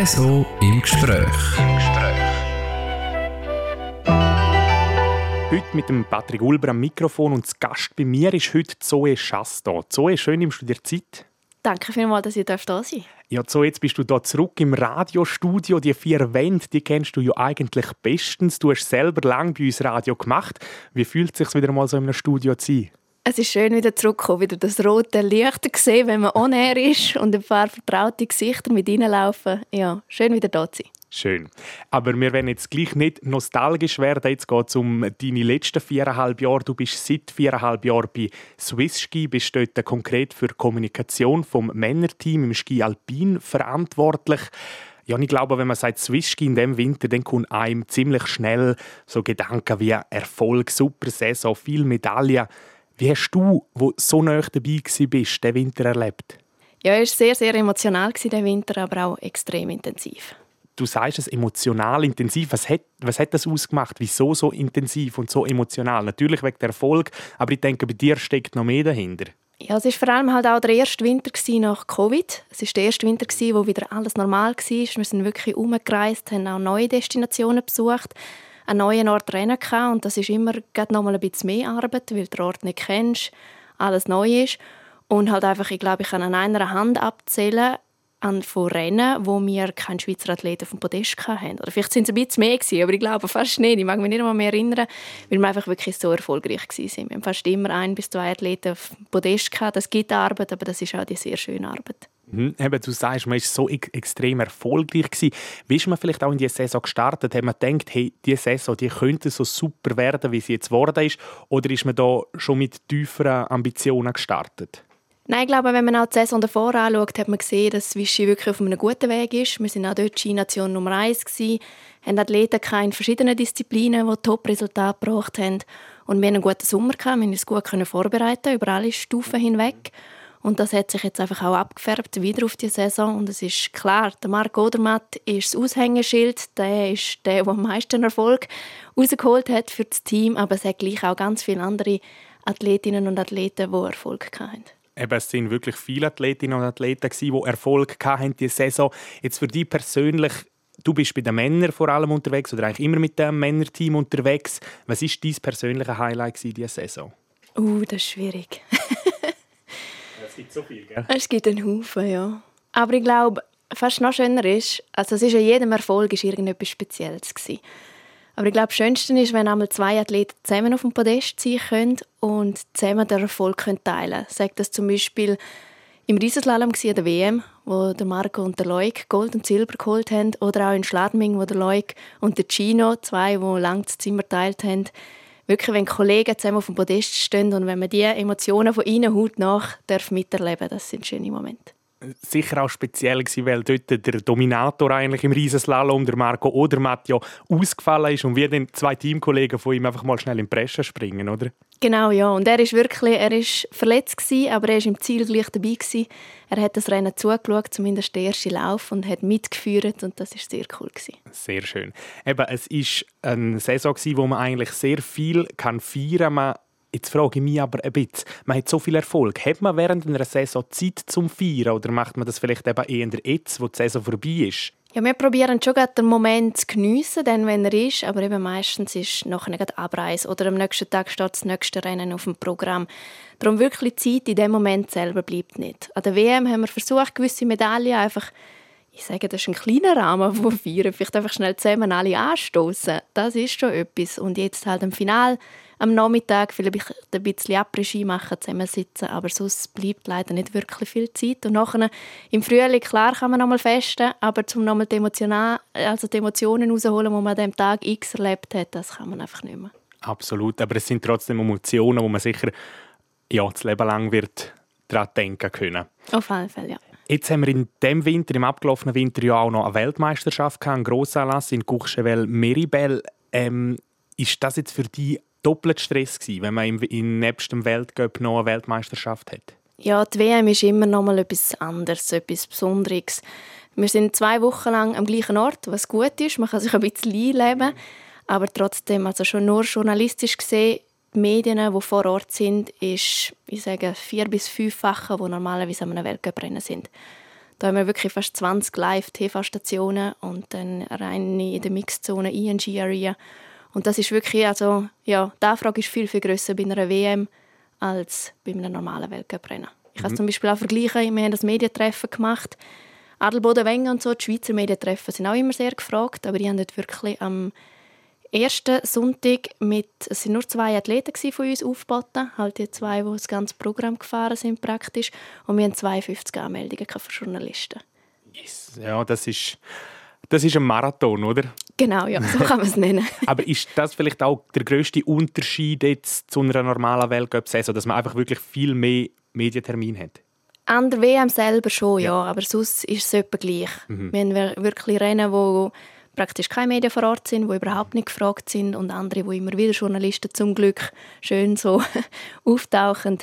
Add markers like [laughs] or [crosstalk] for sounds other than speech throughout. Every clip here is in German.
Espresso im Gespräch. Im Gespräch. Heute mit dem Patrick Ulber am Mikrofon und das Gast bei mir ist heute Zoe Schasto. Zoe, schön nimmst du dir Zeit. Danke vielmals, dass ich da sein darf. Ja, so jetzt bist du da zurück im Radiostudio. Die vier Wände, die kennst du ja eigentlich bestens. Du hast selber lange bei uns Radio gemacht. Wie fühlt es sich wieder mal so in einem Studio zu sein? Es ist schön, wieder zurückzukommen, wieder das rote Licht zu sehen, wenn man on air ist und ein paar vertraute Gesichter mit reinlaufen. Ja, schön wieder da zu sein. Schön. Aber wir werden jetzt gleich nicht nostalgisch werden. Jetzt geht es um deine letzten viereinhalb Jahre. Du bist seit viereinhalb Jahren bei Swiss Ski, bist dort konkret für Kommunikation vom Männerteam im Ski Alpin verantwortlich. Ja, ich glaube, wenn man sagt Swiss Ski in dem Winter, dann kommt einem ziemlich schnell so Gedanken wie Erfolg, super Saison, viel Medaillen. Wie hast du, wo so nah dabei bist, den Winter erlebt? Ja, es war sehr, sehr emotional, der Winter, aber auch extrem intensiv du sagst es emotional intensiv. Was hat, was hat das ausgemacht? Wieso so intensiv und so emotional? Natürlich wegen der Erfolg, aber ich denke, bei dir steckt noch mehr dahinter. Ja, es war vor allem halt auch der erste Winter nach Covid. Es war der erste Winter, wo wieder alles normal war. Wir sind wirklich umgereist, haben auch neue Destinationen besucht, einen neuen Ort rennen und das ist immer noch mal ein bisschen mehr Arbeit, weil du den Ort nicht kennst, alles neu ist und halt einfach, ich glaube, ich kann an einer Hand abzählen, an von Rennen, wo wir keinen Schweizer Athleten auf dem Podest hatten. Oder vielleicht sind es ein bisschen mehr gewesen, aber ich glaube fast nicht. Ich mag mich nicht mehr erinnern, weil wir einfach wirklich so erfolgreich waren. Wir haben fast immer ein bis zwei Athleten auf dem Podest gehabt. Das gibt Arbeit, aber das ist auch die sehr schöne Arbeit. Mhm. Du sagst, man war so extrem erfolgreich. Gewesen. Wie ist man vielleicht auch in diese Saison gestartet? Hat man gedacht, hey, diese Saison die könnte so super werden, wie sie jetzt geworden ist? Oder ist man da schon mit tieferen Ambitionen gestartet? Nein, ich glaube, wenn man auch die Saison davor anschaut, hat man gesehen, dass Vichy wirklich auf einem guten Weg ist. Wir sind auch dort Ski-Nation Nummer 1 gewesen, haben Athleten in verschiedenen Disziplinen, die Top-Resultate gebracht haben. Und wir hatten einen guten Sommer, wir konnten uns gut vorbereiten, über alle Stufen hinweg. Und das hat sich jetzt einfach auch abgefärbt, wieder auf die Saison. Und es ist klar, der Marc Odermatt ist das Aushängeschild. Der ist der, der am meisten Erfolg rausgeholt hat für das Team. Aber es hat gleich auch ganz viele andere Athletinnen und Athleten, die Erfolg hatten eben, es sind wirklich viele Athletinnen und Athleten, die Erfolg hatten diese Saison. Jetzt für dich persönlich, du bist bei den Männern vor allem unterwegs oder eigentlich immer mit dem Männerteam unterwegs. Was ist dein persönliches Highlight diese Saison? Uh, das ist schwierig. [laughs] es gibt so viel, gell? [laughs] Es gibt einen Haufen, ja. Aber ich glaube, fast noch schöner ist, also es ist an jedem Erfolg ist irgendetwas Spezielles gewesen. Aber ich glaube, das Schönste ist, wenn einmal zwei Athleten zusammen auf dem Podest sein können und zusammen den Erfolg teilen können. Sagt das zum Beispiel im Riesenslalom an der WM, wo der Marco und der Loic Gold und Silber geholt haben, oder auch in Schladming, wo der Loic und der Gino, zwei, die lang das Zimmer teilt haben. Wirklich, wenn Kollegen zusammen auf dem Podest stehen und wenn man die Emotionen von ihnen haut nach darf miterleben, das sind schöne Momente sicher auch speziell gewesen, weil dort der Dominator eigentlich im Riesenslalom, der Marco Odermatt, ja ausgefallen ist und wir dann zwei Teamkollegen von ihm einfach mal schnell in die Presse springen, oder? Genau, ja. Und er ist wirklich, er ist verletzt gewesen, aber er ist im Ziel gleich dabei gewesen. Er hat das Rennen zugeschaut, zumindest den ersten Lauf und hat mitgeführt und das ist sehr cool gewesen. Sehr schön. Eben, es ist eine Saison gewesen, wo man eigentlich sehr viel kann feiern kann. Jetzt frage ich mich aber ein bisschen, man hat so viel Erfolg. Hat man während einer Saison Zeit zum Feiern oder macht man das vielleicht eben eher jetzt, wo die Saison vorbei ist? Ja, wir probieren schon den Moment zu geniessen, dann, wenn er ist, aber eben meistens ist nachher gerade Abreise oder am nächsten Tag steht das nächste Rennen auf dem Programm. Darum wirklich Zeit in dem Moment selber bleibt nicht. An der WM haben wir versucht, gewisse Medaillen einfach ich sage, das ist ein kleiner Rahmen von Feiern. Vielleicht einfach schnell zusammen alle anstoßen. Das ist schon etwas. Und jetzt halt im Final am Nachmittag vielleicht ein bisschen Après-Ski machen, zusammensitzen, aber sonst bleibt leider nicht wirklich viel Zeit. Und nachher im Frühling, klar kann man noch mal festen, aber zum nochmal die, also die Emotionen rausholen, die man an dem Tag X erlebt hat, das kann man einfach nicht mehr. Absolut, aber es sind trotzdem Emotionen, wo man sicher ja, das Leben lang wird daran denken können. Auf alle Fälle, ja. Jetzt haben wir in dem Winter, im abgelaufenen Winter, ja auch noch eine Weltmeisterschaft gehabt, einen Grossanlass in Courchevel-Meribel. Ähm, ist das jetzt für dich doppelt Stress gewesen, wenn man im, im nebst dem Weltcup noch eine Weltmeisterschaft hat? Ja, die WM ist immer noch mal etwas anderes, etwas Besonderes. Wir sind zwei Wochen lang am gleichen Ort, was gut ist. Man kann sich ein bisschen einleben. Aber trotzdem, also schon nur journalistisch gesehen, die Medien, die vor Ort sind, ist, ich sage, vier bis fünffache, die normalerweise an einem Weltcuprennen sind. Da haben wir wirklich fast 20 Live-TV-Stationen und dann rein in der Mixzone ING-Area. Und das ist wirklich, also, ja, die Anfrage ist viel, viel grösser bei einer WM als bei einem normalen Weltcuprennen. Ich mhm. kann zum Beispiel auch vergleichen, wir haben das Medientreffen gemacht. Adelboden, Wenger und so, die Schweizer Medientreffen sind auch immer sehr gefragt, aber die haben dort wirklich am ersten Sonntag mit, es sind nur zwei Athleten von uns aufgeboten, halt die zwei, die das ganze Programm gefahren sind praktisch, und wir haben 52 Anmeldungen für Journalisten. Yes. Ja, das ist, das ist ein Marathon, oder? Genau, ja, so kann man es [laughs] nennen. Aber ist das vielleicht auch der größte Unterschied jetzt zu einer normalen Weltcup-Saison, dass man einfach wirklich viel mehr Medientermin hat? An der WM selber schon, ja, ja aber sonst ist es etwa gleich. Mhm. Wir haben wirklich Rennen, wo praktisch keine Medien vor Ort sind, die überhaupt nicht gefragt sind und andere, wo immer wieder Journalisten zum Glück schön so [laughs] auftauchen.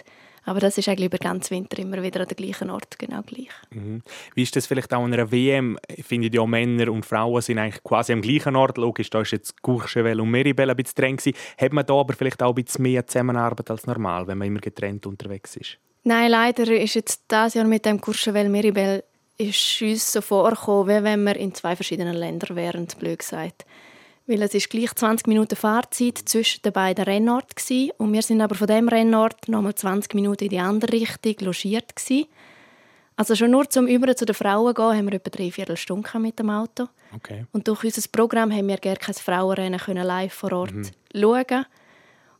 Aber das ist eigentlich über ganz Winter immer wieder an der gleichen Ort genau gleich. Mhm. Wie ist das vielleicht auch in einer WM? Ich finde ja Männer und Frauen sind eigentlich quasi am gleichen Ort. Logisch, da ist jetzt Courchevel und Meribel ein bisschen streng gewesen. Hat man da aber vielleicht auch ein bisschen mehr Zusammenarbeit als normal, wenn man immer getrennt unterwegs ist? Nein, leider ist jetzt das Jahr mit dem Courchevel Meribel ist uns so vorgekommen, wie wenn wir in zwei verschiedenen Ländern wären, blöd gesagt. Weil es ist gleich 20 Minuten Fahrzeit zwischen den beiden Rennorten gewesen, und wir sind aber von dem Rennort nochmal 20 Minuten in die andere Richtung logiert gewesen. Also schon nur zum Über zu den Frauen gehen, haben wir etwa drei Viertelstunden mit dem Auto. Okay. Und durch unser Programm haben wir gerne kein Frauenrennen können live vor Ort mhm. schauen.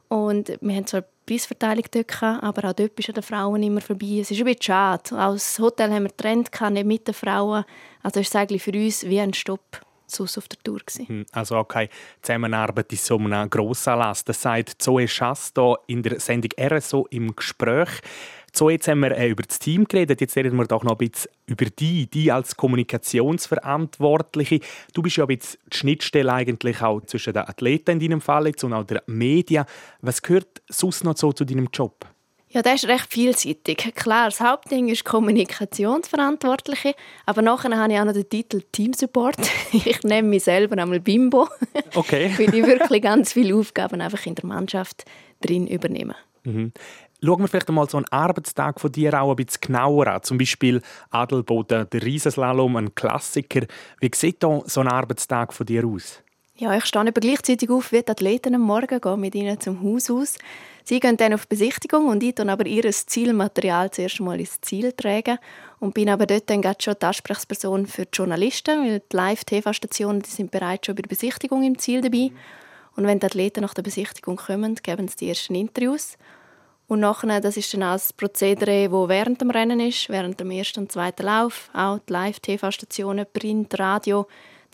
Und wir haben zwar Preisverteilung dort aber auch dort bist den Frauen immer vorbei. Es ist ein bisschen schade. Als Hotel haben wir getrennt, nicht mit den Frauen. Also ist es eigentlich für uns wie ein Stopp sonst auf der Tour. Gewesen. Hm, also keine Zusammenarbeit in so einem Grossanlass. Das sagt Zoe Schass in der Sendung RSO im Gespräch. So, jetzt haben wir äh, über das Team geredet. Jetzt reden wir doch noch ein bisschen über dich, die als Kommunikationsverantwortliche. Du bist ja ein bisschen die Schnittstelle eigentlich auch zwischen den Athleten in deinem Fall jetzt und auch den Medien. Was gehört sonst noch so zu deinem Job? Ja, das ist recht vielseitig. Klar, das Hauptding ist Kommunikationsverantwortliche, aber nachher habe ich auch noch den Titel Team Support. [laughs] Ich nenne mich selber einmal Bimbo. Okay. [laughs] Weil ich wirklich ganz viele Aufgaben einfach in der Mannschaft drin übernehme. Mhm. Schauen wir vielleicht einmal so einen Arbeitstag von dir auch ein bisschen genauer an. Zum Beispiel Adelboden, der Riesenslalom, ein Klassiker. Wie sieht da so ein Arbeitstag von dir aus? Ja, ich stehe aber gleichzeitig auf wie die Athleten am Morgen, gehe mit ihnen zum Haus aus. Sie gehen dann auf Besichtigung und ich dann aber ihr Zielmaterial zuerst mal ins Ziel tragen und bin aber dort dann schon die Ansprechperson für die Journalisten, weil die Live-TV-Stationen sind bereits schon bei der Besichtigung im Ziel dabei. Und wenn die Athleten nach der Besichtigung kommen, geben sie die ersten Interviews. Und nachher, das ist dann auch das Prozedere, das während dem Rennen ist, während dem ersten und zweiten Lauf, auch die Live-TV-Stationen, Print, Radio,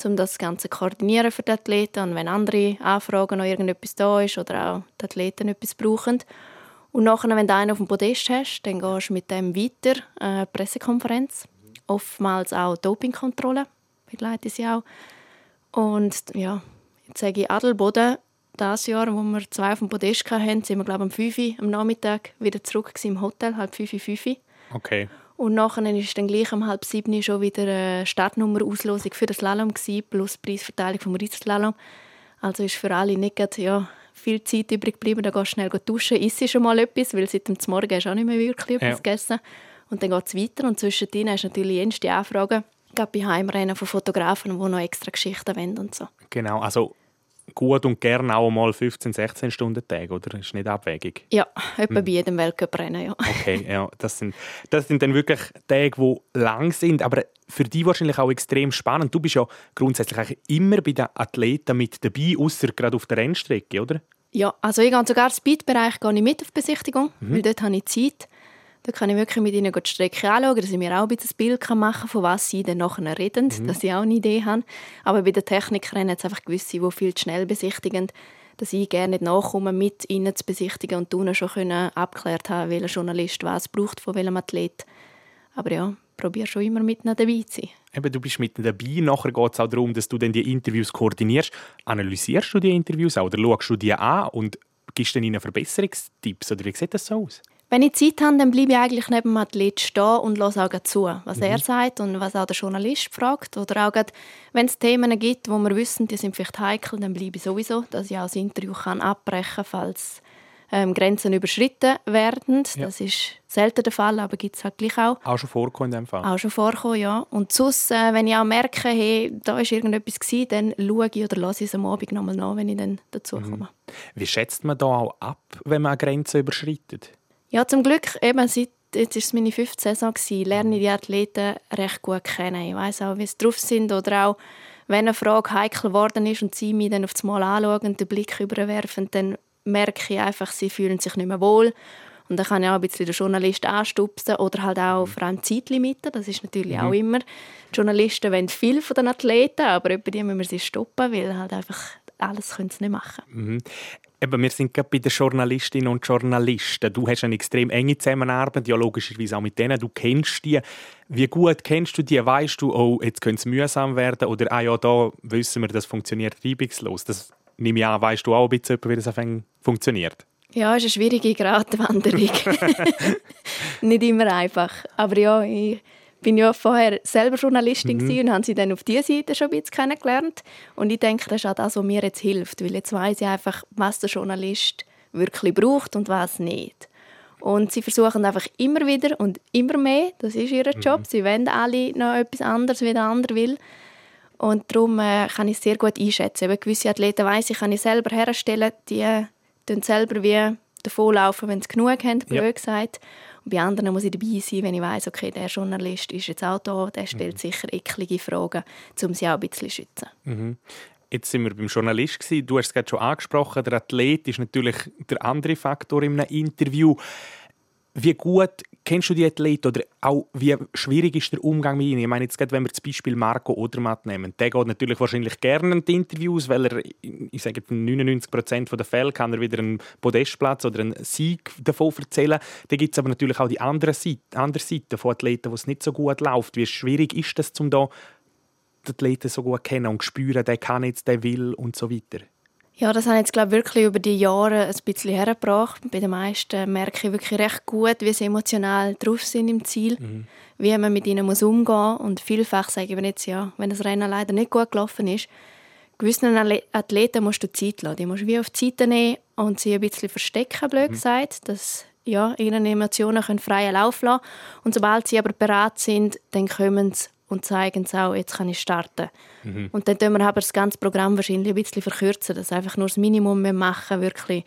um das Ganze koordinieren für die Athleten und wenn andere Anfragen noch irgendetwas da ist oder auch die Athleten etwas brauchen. Und nachher, wenn du einen auf dem Podest hast, dann gehst du mit dem weiter, äh, Pressekonferenz, oftmals auch Dopingkontrolle, begleite sie auch. Und ja, jetzt sage ich Adelboden, das Jahr, wo wir zwei auf dem Podest hatten, sind wir glaube ich, um 5 Uhr am Nachmittag wieder zurück im Hotel, halb 5 Uhr, 5 Uhr. Okay. Und nachher ist dann gleich um halb sieben schon wieder eine Startnummer-Auslosung für das Slalom gewesen, plus Preisverteilung vom Riesenslalom. Also ist für alle nicht gerade, ja, viel Zeit übrig geblieben. Da gehst du schnell duschen, isst schon mal etwas, weil seit dem Morgen hast du auch nicht mehr wirklich etwas ja. gegessen. Und dann geht es weiter und zwischendrin hast du natürlich jenste Anfragen, gerade bei Heimrennen von Fotografen, die noch extra Geschichten wollen und so. Genau, also gut und gerne auch mal 15, 16 Stunden Tag, oder? Das ist nicht abwegig. Ja, etwa hm. bei jedem Weltcuprennen, ja. Okay, [laughs] ja, das sind, das sind dann wirklich Tage, die lang sind, aber für dich wahrscheinlich auch extrem spannend. Du bist ja grundsätzlich immer bei den Athleten mit dabei, außer gerade auf der Rennstrecke, oder? Ja, also ich gehe sogar im Speed-Bereich mit auf Besichtigung, mhm. weil dort habe ich Zeit. Da kann ich wirklich mit ihnen die Strecke anschauen, dass ich mir auch ein bisschen Bild machen kann, von was sie dann nachher reden, mhm. dass ich auch eine Idee habe. Aber bei den Technikern hat es einfach gewisse, die viel zu schnell besichtigen, dass ich gerne nicht nachkomme, mit ihnen zu besichtigen und ihnen schon können abklärt haben, welcher Journalist was braucht von welchem Athlet. Aber ja, probiere schon immer mit dabei zu sein. Eben, du bist mit dabei. Nachher geht es auch darum, dass du dann die Interviews koordinierst. Analysierst du die Interviews auch oder schaust du die an und gibst dann ihnen Verbesserungstipps? Oder wie sieht das so aus? Wenn ich Zeit habe, dann bleibe ich eigentlich neben dem Athlet stehen und höre auch zu, was mhm. er sagt und was auch der Journalist fragt. Oder auch wenn es Themen gibt, wo wir wissen, die sind vielleicht heikel, dann bleibe ich sowieso, dass ich auch das Interview kann abbrechen kann, falls ähm, Grenzen überschritten werden. Ja. Das ist selten der Fall, aber gibt es halt gleich auch. Auch schon vorgekommen in dem Fall? Auch schon vorgekommen, ja. Und sonst, äh, wenn ich auch merke, hey, da ist irgendetwas gewesen, dann schaue ich oder lasse ich es am Abend nochmal nach, wenn ich dann dazu mhm. komme. Mhm. Wie schätzt man da auch ab, wenn man eine Grenze überschreitet? Ja, zum Glück, eben seit jetzt ist es meine fünfte Saison gewesen, lerne ich die Athleten recht gut kennen. Ich weiß auch, wie sie drauf sind oder auch, wenn eine Frage heikel geworden ist und sie mich dann auf das Mal anschauen und den Blick überwerfen, dann merke ich einfach, sie fühlen sich nicht mehr wohl. Und dann kann ich auch ein bisschen den Journalist anstupsen oder halt auch vor allem Zeitlimiten. Das ist natürlich mhm. auch immer. Die Journalisten wollen viel von den Athleten, aber bei denen müssen wir sie stoppen, weil halt einfach alles können sie nicht machen. Mhm. Eben, wir sind gerade bei den Journalistinnen und Journalisten. Du hast eine extrem enge Zusammenarbeit, ja logischerweise auch mit denen. Du kennst die. Wie gut kennst du die? Weißt du, oh, jetzt könnte es mühsam werden? Oder, ah ja, da wissen wir, das funktioniert reibungslos. Das nehme ich an, weißt du auch ein bisschen, wie das funktioniert? Ja, es ist eine schwierige Gratwanderung. [laughs] [laughs] Nicht immer einfach. Aber ja, ich bin ja vorher selber Journalistin mhm. und habe sie dann auf dieser Seite schon ein bisschen kennengelernt. Und ich denke, das ist auch das, was mir jetzt hilft, weil jetzt weiß ich einfach, was der Journalist wirklich braucht und was nicht. Und sie versuchen einfach immer wieder und immer mehr, das ist ihr Job, mhm. sie wollen alle noch etwas anderes, wie der andere will. Und darum äh, kann ich es sehr gut einschätzen. Eben gewisse Athleten weiss ich, kann ich selber herstellen, die äh, selber wie davonlaufen, wenn sie genug haben, blöd ja. gesagt. Und bei anderen muss ich dabei sein, wenn ich weiß, okay, der Journalist ist jetzt auch da, der stellt mhm. sicher eklige Fragen, um sie auch ein bisschen zu schützen. Mhm. Jetzt sind wir beim Journalist Du hast es gerade schon angesprochen. Der Athlet ist natürlich der andere Faktor in einem Interview. Wie gut kennst du die Athleten oder auch wie schwierig ist der Umgang mit ihnen? Ich meine jetzt gerade, wenn wir das Beispiel Marco Odermatt nehmen. Der geht natürlich wahrscheinlich gerne in die Interviews, weil er, ich sage in 99 der Fälle kann er wieder einen Podestplatz oder einen Sieg davon erzählen. Da gibt es aber natürlich auch die andere Seite, andere Seite von Athleten, wo es nicht so gut läuft. Wie schwierig ist das, um da die Athleten so gut kennen und spüren, der kann jetzt, der will und so weiter? Ja, das habe ich jetzt, glaube wirklich über die Jahre ein bisschen hergebracht. Bei den meisten merke ich wirklich recht gut, wie sie emotional drauf sind im Ziel, mhm. wie man mit ihnen muss umgehen muss. Und vielfach sage ich mir jetzt, ja, wenn das Rennen leider nicht gut gelaufen ist, gewissen Athleten musst du Zeit lassen. Die musst du wie auf die Seite nehmen und sie ein bisschen verstecken, blöd mhm. gesagt, dass ja, ihre Emotionen können freien Lauf lassen Und sobald sie aber bereit sind, dann kommen sie und zeigen es auch, jetzt kann ich starten. Mhm. Und dann können wir aber das ganze Programm wahrscheinlich ein bisschen verkürzen, dass einfach nur das Minimum mehr machen, wirklich,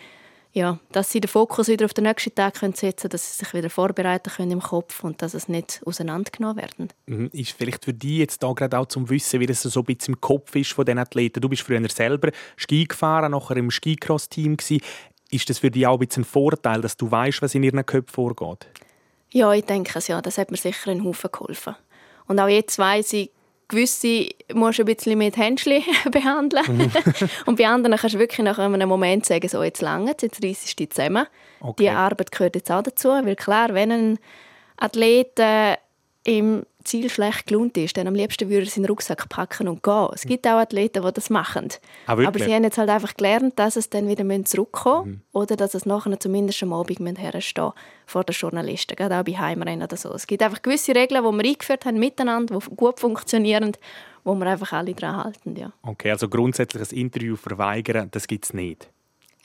ja, dass sie den Fokus wieder auf den nächsten Tag können setzen können, dass sie sich wieder vorbereiten können im Kopf und dass es nicht auseinandergenommen werden. Mhm. Ist vielleicht für dich jetzt da gerade auch zum Wissen, wie das so ein bisschen im Kopf ist von den Athleten. Du bist früher selber Ski gefahren, nachher im Skicross-Team Ist das für dich auch ein bisschen ein Vorteil, dass du weißt, was in ihren Köpfen vorgeht? Ja, ich denke es ja. Das hat mir sicher einen Haufen geholfen. Und auch jetzt weiss ich, gewisse musst du ein bisschen mit Händchen [laughs] behandeln. Mhm. [laughs] und bei anderen kannst du wirklich nach einem Moment sagen, so, jetzt lange, jetzt reissest du dich zusammen. Okay. Die Arbeit gehört jetzt auch dazu, weil klar, wenn ein Athlet äh, im Ziel schlecht gelohnt ist, dann am liebsten würde er seinen Rucksack packen und gehen. Es gibt auch Athleten, die das machen. Ah, Aber sie haben jetzt halt einfach gelernt, dass es dann wieder zurückkommen mhm. oder dass es nachher zumindest am Abend herstehen vor den Journalisten, gerade auch bei Heimrennen oder so. Es gibt einfach gewisse Regeln, die wir eingeführt haben miteinander, die gut funktionieren, wo wir einfach alle daran halten. Ja. Okay, also grundsätzlich ein Interview verweigern, das gibt es nicht?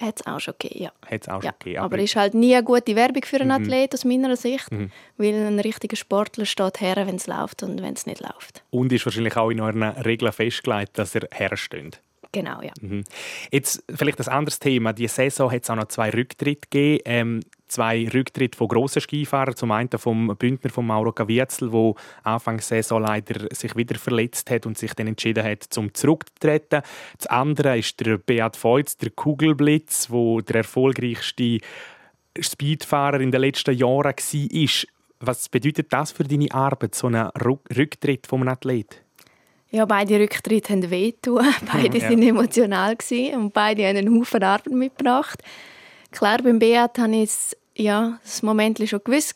Hat es auch schon gegeben, ja. Hat's auch ja. schon gegeben. Aber, aber ist halt nie eine gute Werbung für einen mhm. Athlet aus meiner Sicht, mhm. weil ein richtiger Sportler steht her, wenn es läuft und wenn es nicht läuft. Und ist wahrscheinlich auch in euren Regeln festgelegt, dass er hersteht. Genau, ja. Mhm. Jetzt vielleicht ein anderes Thema. Die Saison hat es auch noch zwei Rücktritte gegeben. Ähm, zwei Rücktritte von grossen Skifahrern. Zum einen vom Bündner von Mauro Gavietzel, der Anfang der Saison leider sich wieder verletzt hat und sich dann entschieden hat, zum zurückzutreten. Das andere ist der Beat Feutz, der Kugelblitz, wo der erfolgreichste Speedfahrer in den letzten Jahren war. Was bedeutet das für deine Arbeit, so ein Rücktritt von einem Athlet? Ja, beide Rücktritte haben wehgetan. [laughs] Beide ja. sind emotional und beide haben einen Haufen Arbeit mitgebracht. Klar, beim Beat habe ich ja, das Moment schon gewusst,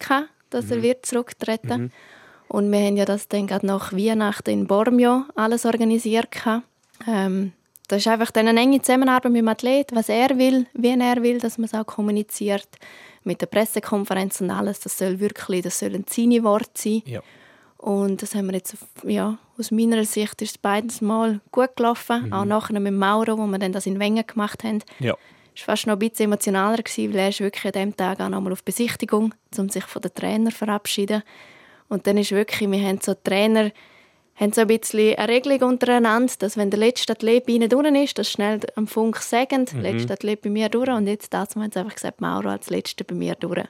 dass er mhm. wird zurücktreten mhm. Und wir haben ja das dann gerade nach Weihnachten in Bormio alles organisiert. Ähm, das ist einfach dann eine enge Zusammenarbeit mit dem Athlet, was er will, wie er will, dass man es auch kommuniziert. Mit der Pressekonferenz und alles, das soll wirklich, das sollen seine Worte sein. Ja. Und das haben wir jetzt, ja, aus meiner Sicht ist es beides Mal gut gelaufen. Mhm. Auch nachher mit Mauro, wo wir dann das in Wengen gemacht haben. Ja. war fast noch ein bisschen emotionaler, weil er ist wirklich an diesem Tag auch nochmal auf Besichtigung, um sich von den Trainer zu verabschieden. Und dann ist wirklich, wir haben so Trainer, haben so ein bisschen eine Regelung untereinander, dass wenn der letzte Athlet bei ihnen durch ist, dass schnell am Funk sagen, mhm. letzte Athlet bei mir durch. Und jetzt das haben sie einfach gesagt, Mauro als letzter bei mir durch.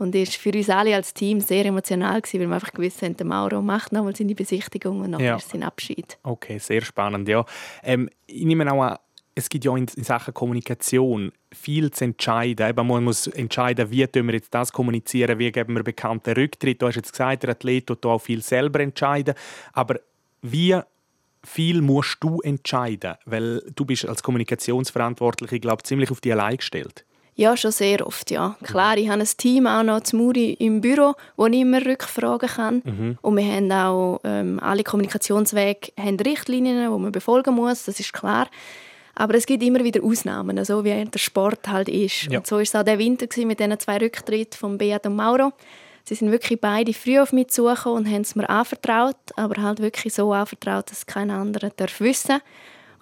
Und das war für uns alle als Team sehr emotional, gewesen, weil wir einfach gewusst haben, der Mauro macht nochmal seine Besichtigung und nachher ja. sein Abschied. Okay, sehr spannend, ja. Ähm, ich nehme auch an, es gibt ja in Sachen Kommunikation viel zu entscheiden. Eben, man muss entscheiden, wie wir jetzt das kommunizieren, wie geben wir bekannten Rücktritt. Du hast jetzt gesagt, der Athlet tut auch viel selber entscheiden. Aber wie viel musst du entscheiden? Weil du bist als Kommunikationsverantwortliche, glaube ziemlich auf dich allein gestellt. Ja, schon sehr oft, ja. Klar, ich habe ein Team auch noch zu Muri im Büro, wo ich immer Rückfragen kann. Mhm. Und wir haben auch ähm, alle Kommunikationswege haben Richtlinien, die man befolgen muss, das ist klar. Aber es gibt immer wieder Ausnahmen, so wie der Sport halt ist. Ja. Und so war es auch der Winter mit diesen zwei Rücktritten von Beat und Mauro. Sie sind wirklich beide früh auf mich zugekommen und haben es mir anvertraut, aber halt wirklich so anvertraut, dass kein anderer darf wissen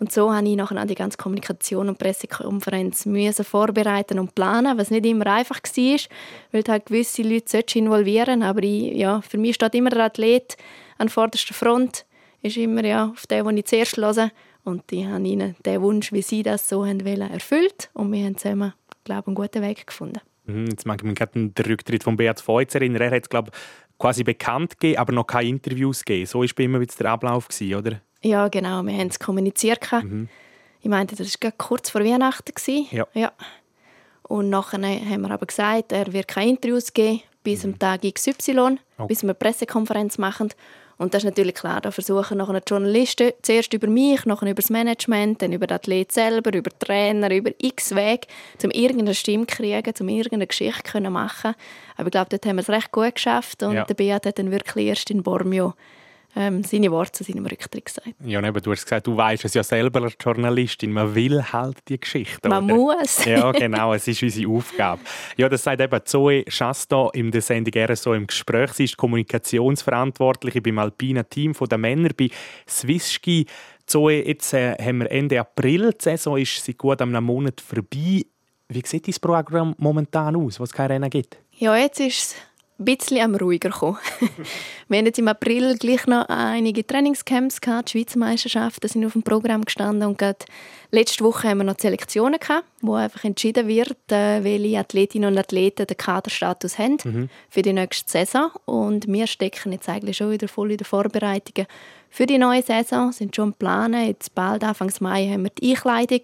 und so habe ich nachher die ganze Kommunikation und Pressekonferenz müssen vorbereiten und planen, was nicht immer einfach war, weil halt gewisse Leute involvieren aber ich, ja, für mich steht immer der Athlet an vorderster Front, ist immer ja, auf den, den ich zuerst höre und ich habe ihnen den Wunsch, wie sie das so haben wollen, erfüllt und wir haben zusammen, glaube einen guten Weg gefunden. Mhm, jetzt mag ich mich gerade an den Rücktritt von Beat Feutz erinnern. Er hat glaube quasi bekannt gegeben, aber noch keine Interviews gegeben. So war bei ihm der Ablauf, oder? Ja, genau. Wir haben es kommuniziert. Mhm. Ich meinte, das war kurz vor Weihnachten. Ja. ja. Und nachher haben wir aber gesagt, er wird keine Interviews geben bis mhm. am Tag XY, okay. bis wir eine Pressekonferenz machen. Und das ist natürlich klar, da versuchen nachher die Journalisten zuerst über mich, nachher über das Management, dann über den Athlet selber, über den Trainer, über x Wege, um irgendeine Stimme zu kriegen, um irgendeine Geschichte zu machen. Aber ich glaube, dort haben wir es recht gut geschafft und ja. der Beat hat dann wirklich erst in Bormio ähm, seine Worte zu seinem Rücktritt gesagt. Ja, eben, du hast gesagt, du weißt es ja selber als Journalistin, man will halt die Geschichte. Man oder? muss. ja, genau, es ist unsere Aufgabe. Ja, das sagt eben Zoe Schasta in der Sendung RSO im Gespräch. Sie ist Kommunikationsverantwortliche beim alpinen Team der Männer bei Swissski. Zoe, jetzt äh, haben wir Ende April, die Saison ist seit gut einem Monat vorbei. Wie sieht dein Programm momentan aus, was es keine Rennen gibt? Ja, jetzt ist es ein bisschen am ruhiger gekommen. [laughs] wir hatten jetzt im April gleich noch einige Trainingscamps gehabt. Die Schweizer Meisterschaften sind auf dem Programm gestanden und gerade letzte Woche haben wir noch die Selektionen gehabt, wo einfach entschieden wird, äh, welche Athletinnen und Athleten den Kaderstatus haben mhm. für die nächste Saison. Und wir stecken jetzt eigentlich schon wieder voll in den Vorbereitungen für die neue Saison, sind schon planen. Jetzt bald Anfang Mai haben wir die Einkleidung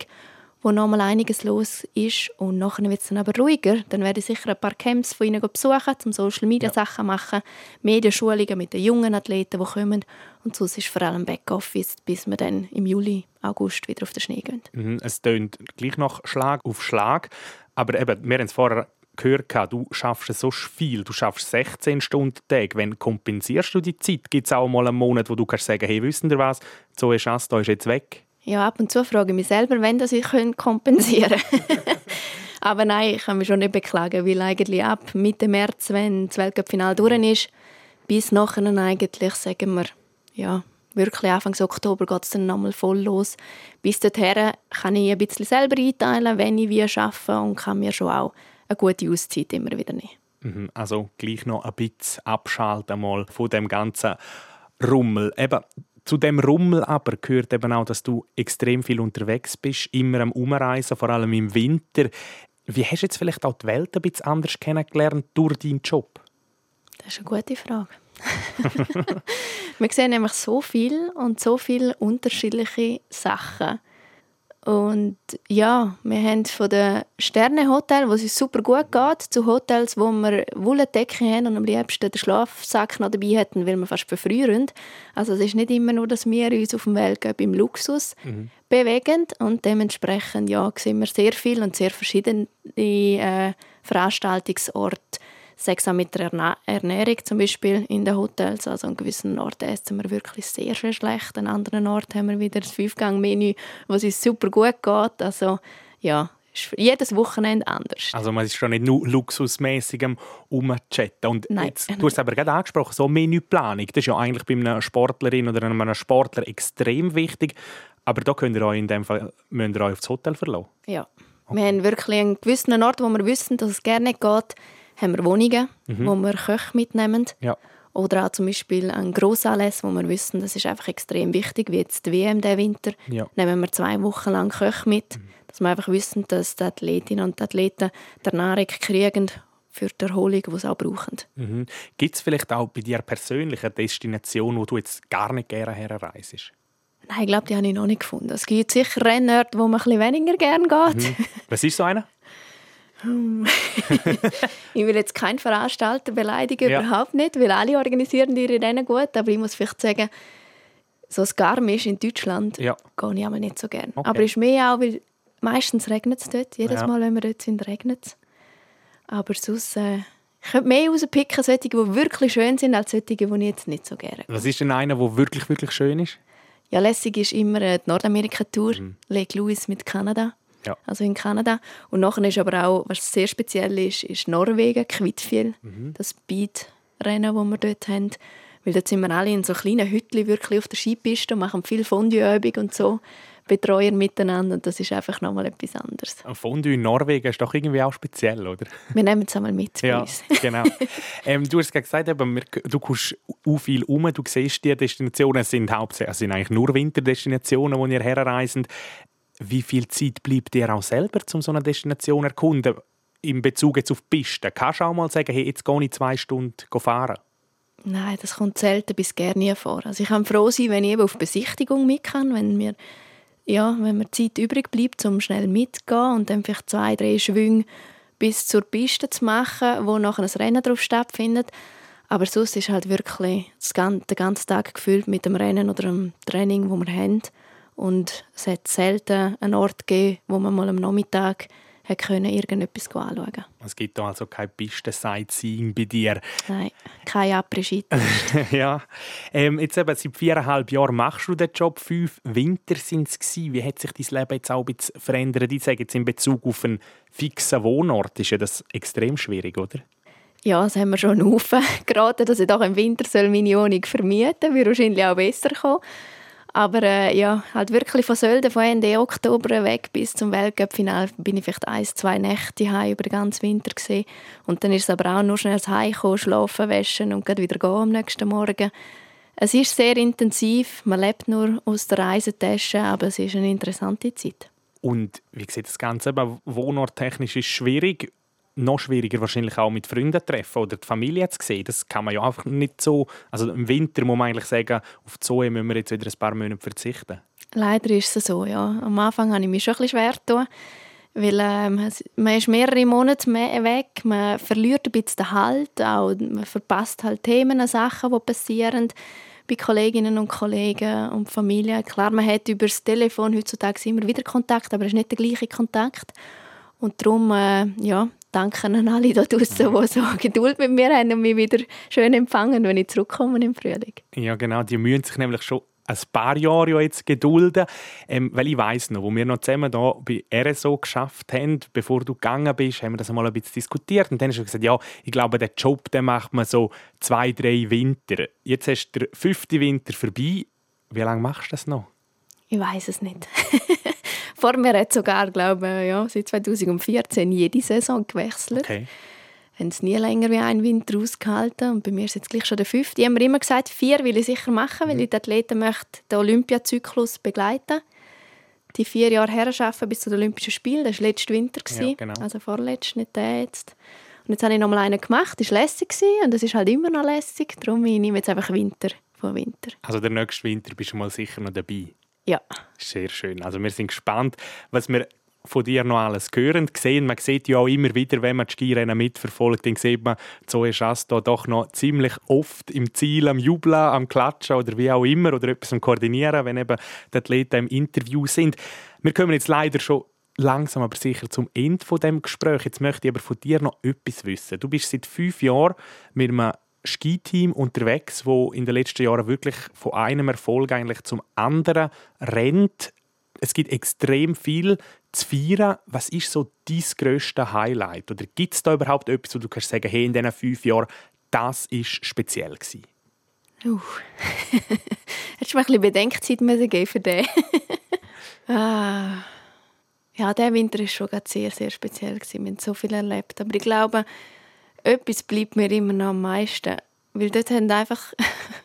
wo nochmal einiges los ist und nachher wird es dann aber ruhiger. Dann werde ich sicher ein paar Camps von ihnen besuchen, zum Social Media ja. Sachen machen, Medienschulungen mit den jungen Athleten, die kommen und sonst ist vor allem Backoffice, bis wir dann im Juli, August wieder auf den Schnee gehen. Mhm, es tönt gleich noch Schlag auf Schlag, aber eben, wir haben es vorher gehört, du schaffst so viel, du schaffst 16 Stunden Tag. Wenn kompensierst du die Zeit? Gibt es auch mal einen Monat, wo du kannst sagen, hey, wissen ihr was, Zoe Schasta ist jetzt weg? Ja, ab und zu frage ich mich selber, wenn das ich kompensieren [laughs] [laughs] Aber nein, ich kann mich schon nicht beklagen, weil eigentlich ab Mitte März, wenn das Weltcup-Final durch ist, bis nachher eigentlich, sagen wir, ja, wirklich Anfang Oktober geht es dann nochmal voll los. Bis dorthin kann ich ein bisschen selber einteilen, wenn ich wie arbeite und kann mir schon auch eine gute Auszeit immer wieder nehmen. Mhm, also gleich noch ein bisschen abschalten mal von dem ganzen Rummel. Eben, zu dem Rummel aber gehört eben auch, dass du extrem viel unterwegs bist, immer am Umreisen, vor allem im Winter. Wie hast du jetzt vielleicht auch die Welt ein bisschen anders kennengelernt durch deinen Job? Das ist eine gute Frage. [laughs] Wir sehen nämlich so viel und so viele unterschiedliche Sachen. Und ja, wir haben von den Sternenhotel, wo es super gut geht, zu Hotels, wo wir Wolldecke haben und am liebsten den Schlafsack noch dabei hätten, weil wir fast verfrühen. Also es ist nicht immer nur, dass wir uns auf dem Weltcup im Luxus mhm. bewegen und dementsprechend ja, sehen wir sehr viel und sehr verschiedene äh, Veranstaltungsorte Auch mit der Ernährung zum Beispiel in den Hotels. Also an gewissen Orten essen wir wirklich sehr, sehr schlecht. An anderen Orten haben wir wieder das Fünfgang-Menü, was uns super gut geht. Also ja, ist jedes Wochenende anders. Also man ist schon nicht nur luxusmäßig am Umchatten. Und Nein, jetzt, du hast es aber gerade angesprochen, so Menüplanung, das ist ja eigentlich bei einer Sportlerin oder einem Sportler extrem wichtig. Aber da könnt ihr euch in dem Fall müsst ihr euch aufs Hotel verlassen. Ja, Okay. Wir haben wirklich einen gewissen Ort, wo wir wissen, dass es gerne nicht geht, haben wir Wohnungen, mhm. wo wir Köche mitnehmen. Ja. Oder auch zum Beispiel ein Grossanlass, wo wir wissen, das ist einfach extrem wichtig, wie jetzt die WM diesen Winter. Ja. Nehmen wir zwei Wochen lang Köche mit, mhm. dass wir einfach wissen, dass die Athletinnen und Athleten der Nahrung kriegen für die Erholung, die sie auch brauchen. Mhm. Gibt es vielleicht auch bei dir persönlich eine Destination, wo du jetzt gar nicht gerne herreist? Nein, ich glaube, die habe ich noch nicht gefunden. Es gibt sicher Rennorte, wo man ein bisschen weniger gerne geht. Mhm. Was ist so einer? [laughs] ich will jetzt keinen Veranstalter beleidigen, ja. überhaupt nicht, weil alle organisieren ihre Rennen gut. Aber ich muss vielleicht sagen, so ein Garmisch in Deutschland ja. gehe ich aber nicht so gerne. Okay. Aber ist mehr auch, weil meistens regnet es dort. Jedes ja. Mal, wenn wir dort sind, regnet es. Aber sonst... Äh, ich könnte mehr rauspicken, solche, die wirklich schön sind, als solche, die ich jetzt nicht so gerne Was ist denn einer, der wirklich, wirklich schön ist? Ja, lässig ist immer äh, die Nordamerika-Tour, mhm. Lake Louis mit Kanada. Ja. Also in Kanada. Und nachher ist aber auch, was sehr speziell ist, ist Norwegen, Kvitfjell. Mhm. Das Speed-Rennen, das wir dort haben. Weil dort sind wir alle in so kleinen Hütchen wirklich auf der Skipiste und machen viel Fondue-Übung und so. Betreuer miteinander und das ist einfach nochmal etwas anderes. Ein Fondue in Norwegen ist doch irgendwie auch speziell, oder? Wir nehmen es einmal mit ja, uns. [laughs] genau. Ähm, du hast gesagt, eben, du kommst auch viel um, du siehst, die Destinationen sind hauptsächlich, also sind eigentlich nur Winterdestinationen, wo ihr herreist. Wie viel Zeit bleibt dir auch selber, um so eine Destination zu erkunden? In Bezug jetzt auf die Piste. Kannst du auch mal sagen, hey, jetzt gehe ich zwei Stunden fahren? Nein, das kommt selten bis gar nie vor. Also ich kann froh sein, wenn ich eben auf Besichtigung mit kann, wenn mir ja, wenn mir Zeit übrig bleibt, um schnell mitzugehen und dann vielleicht zwei, drei Schwünge bis zur Piste zu machen, wo nachher ein Rennen drauf stattfindet. Aber sonst ist halt wirklich der ganze Tag gefüllt mit dem Rennen oder dem Training, wo wir haben. Und es hat selten einen Ort gegeben, wo man mal am Nachmittag können irgendetwas anschauen Es gibt also kein Pisten-Sightseeing bei dir? Nein, kein après [laughs] Ja. Ähm, jetzt eben, seit viereinhalb Jahren machst du den Job. Fünf Winter sind es Wie hat sich dein Leben jetzt auch ein bisschen verändert? Ich sage jetzt in Bezug auf einen fixen Wohnort ist ja das extrem schwierig, oder? Ja, das haben wir schon [laughs] geraten, dass ich doch im Winter meine Wohnung vermieten soll. Würde wahrscheinlich auch besser kommen. Aber äh, ja, halt wirklich von Sölden, von Ende Oktober weg bis zum Weltcup-Final bin ich vielleicht ein, zwei Nächte heim über den ganzen Winter gesehen. Und dann ist es aber auch nur schnell Heimkommen, schlafen, waschen und wieder gehen am nächsten Morgen. Es ist sehr intensiv, man lebt nur aus der Reisetasche, aber es ist eine interessante Zeit. Und wie sieht das Ganze? Wohnorttechnisch ist schwierig noch schwieriger wahrscheinlich auch mit Freunden treffen oder die Familie zu sehen. Das kann man ja einfach nicht so. Also im Winter muss man eigentlich sagen, auf die Zoe müssen wir jetzt wieder ein paar Monate verzichten. Leider ist es so, ja. Am Anfang habe ich mich schon ein bisschen schwer getan, weil ähm, man ist mehrere Monate weg, man verliert ein bisschen den Halt, auch, man verpasst halt Themen, Sachen, die passieren bei Kolleginnen und Kollegen und Familie. Klar, man hat über das Telefon heutzutage immer wieder Kontakt, aber es ist nicht der gleiche Kontakt. Und darum, äh, ja, danke an alle da draußen, die so [laughs] Geduld mit mir haben und mich wieder schön empfangen, wenn ich zurückkomme im Frühling. Ja, genau. Die müssen sich nämlich schon ein paar Jahre jetzt gedulden. Ähm, weil ich weiss noch, wo wir noch zusammen hier bei RSO geschafft haben, bevor du gegangen bist, haben wir das einmal ein bisschen diskutiert. Und dann hast du gesagt, ja, ich glaube, den Job den macht man so zwei, drei Winter. Jetzt hast du den fünften Winter vorbei. Wie lange machst du das noch? Ich weiß es nicht. [laughs] Vor mir hat sogar, glaube ich, ja, seit 2014 jede Saison gewechselt. Okay. Haben es nie länger wie einen Winter ausgehalten. Und bei mir ist jetzt gleich schon der fünfte. Ich habe mir immer gesagt, vier will ich sicher machen, weil mhm. ich die Athleten möchte den Olympiazyklus begleiten die vier Jahre herarbeiten bis zu den Olympischen Spielen. Das war letzten Winter. Ja, genau. Also vorletzten, nicht der jetzt. Und jetzt habe ich noch mal einen gemacht. Das war lässig und das ist halt immer noch lässig. Darum nehme ich jetzt einfach Winter von Winter. Also der nächste Winter bist du mal sicher noch dabei? Ja. Sehr schön. Also wir sind gespannt, was wir von dir noch alles hören. Gesehen, man sieht ja auch immer wieder, wenn man die Skirennen mitverfolgt, dann sieht man Zoe Chasto doch noch ziemlich oft im Ziel am Jubeln, am Klatschen oder wie auch immer oder etwas am Koordinieren, wenn eben die Athleten im Interview sind. Wir kommen jetzt leider schon langsam aber sicher zum Ende von dem Gespräch. Jetzt möchte ich aber von dir noch etwas wissen. Du bist seit fünf Jahren mit einem Skiteam unterwegs, wo in den letzten Jahren wirklich von einem Erfolg eigentlich zum anderen rennt. Es gibt extrem viel zu feiern. Was ist so dein grösstes Highlight? Oder gibt es da überhaupt etwas, wo du kannst sagen, hey, in diesen fünf Jahren, das war speziell gewesen? Uh. [laughs] Hättest du mir ein bisschen Bedenkzeit für den? [laughs] ah. Ja, der Winter war schon sehr, sehr speziell. Wir haben so viel erlebt. Aber ich glaube, etwas bleibt mir immer noch am meisten. Weil dort haben einfach,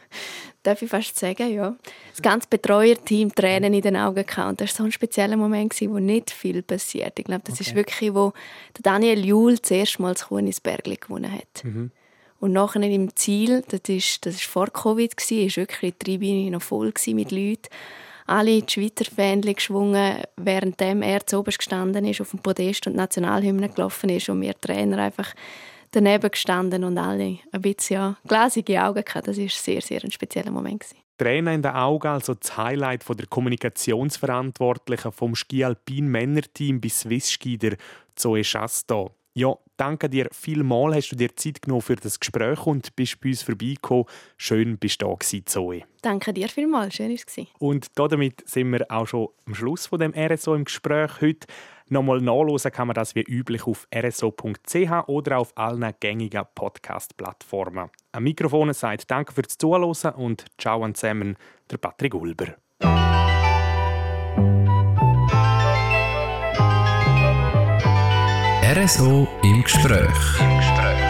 [laughs] darf ich fast sagen, ja, das ganze Betreuerteam Tränen in den Augen gehabt. Und das war so ein spezieller Moment, wo nicht viel passiert. Ich glaube, das okay. ist wirklich, wo Daniel Juhl das erste Mal das Kuhn ins Bergli gewonnen hat. Mhm. Und nachher im Ziel, das war das ist vor Covid, war wirklich die Tribüne noch voll mit Leuten. Alle die Schweizer Fans geschwungen, während er zu oberst gestanden ist, auf dem Podest und Nationalhymne gelaufen ist und wir Trainer einfach daneben gestanden und alle ein bisschen ja, glasige Augen gehabt. Das war sehr, sehr ein spezieller Moment. Tränen in den Augen, also das Highlight von der Kommunikationsverantwortlichen vom Ski Alpin Männerteam bis Swiss Ski, der Zoe Chasto. Ja, danke dir vielmals, hast du dir Zeit genommen für das Gespräch und bist bei uns vorbeigekommen. Schön bist du da gewesen, Zoe. Danke dir vielmals, schön war es. Und damit sind wir auch schon am Schluss von dem RSO im Gespräch heute. Nochmal nachlesen kann man das wie üblich auf rso.ch oder auf allen gängigen Podcast-Plattformen. Am Mikrofon sagt Danke fürs Zuhören und Ciao an zusammen, der Patrick Ulber. RSO Im Gespräch. Im Gespräch.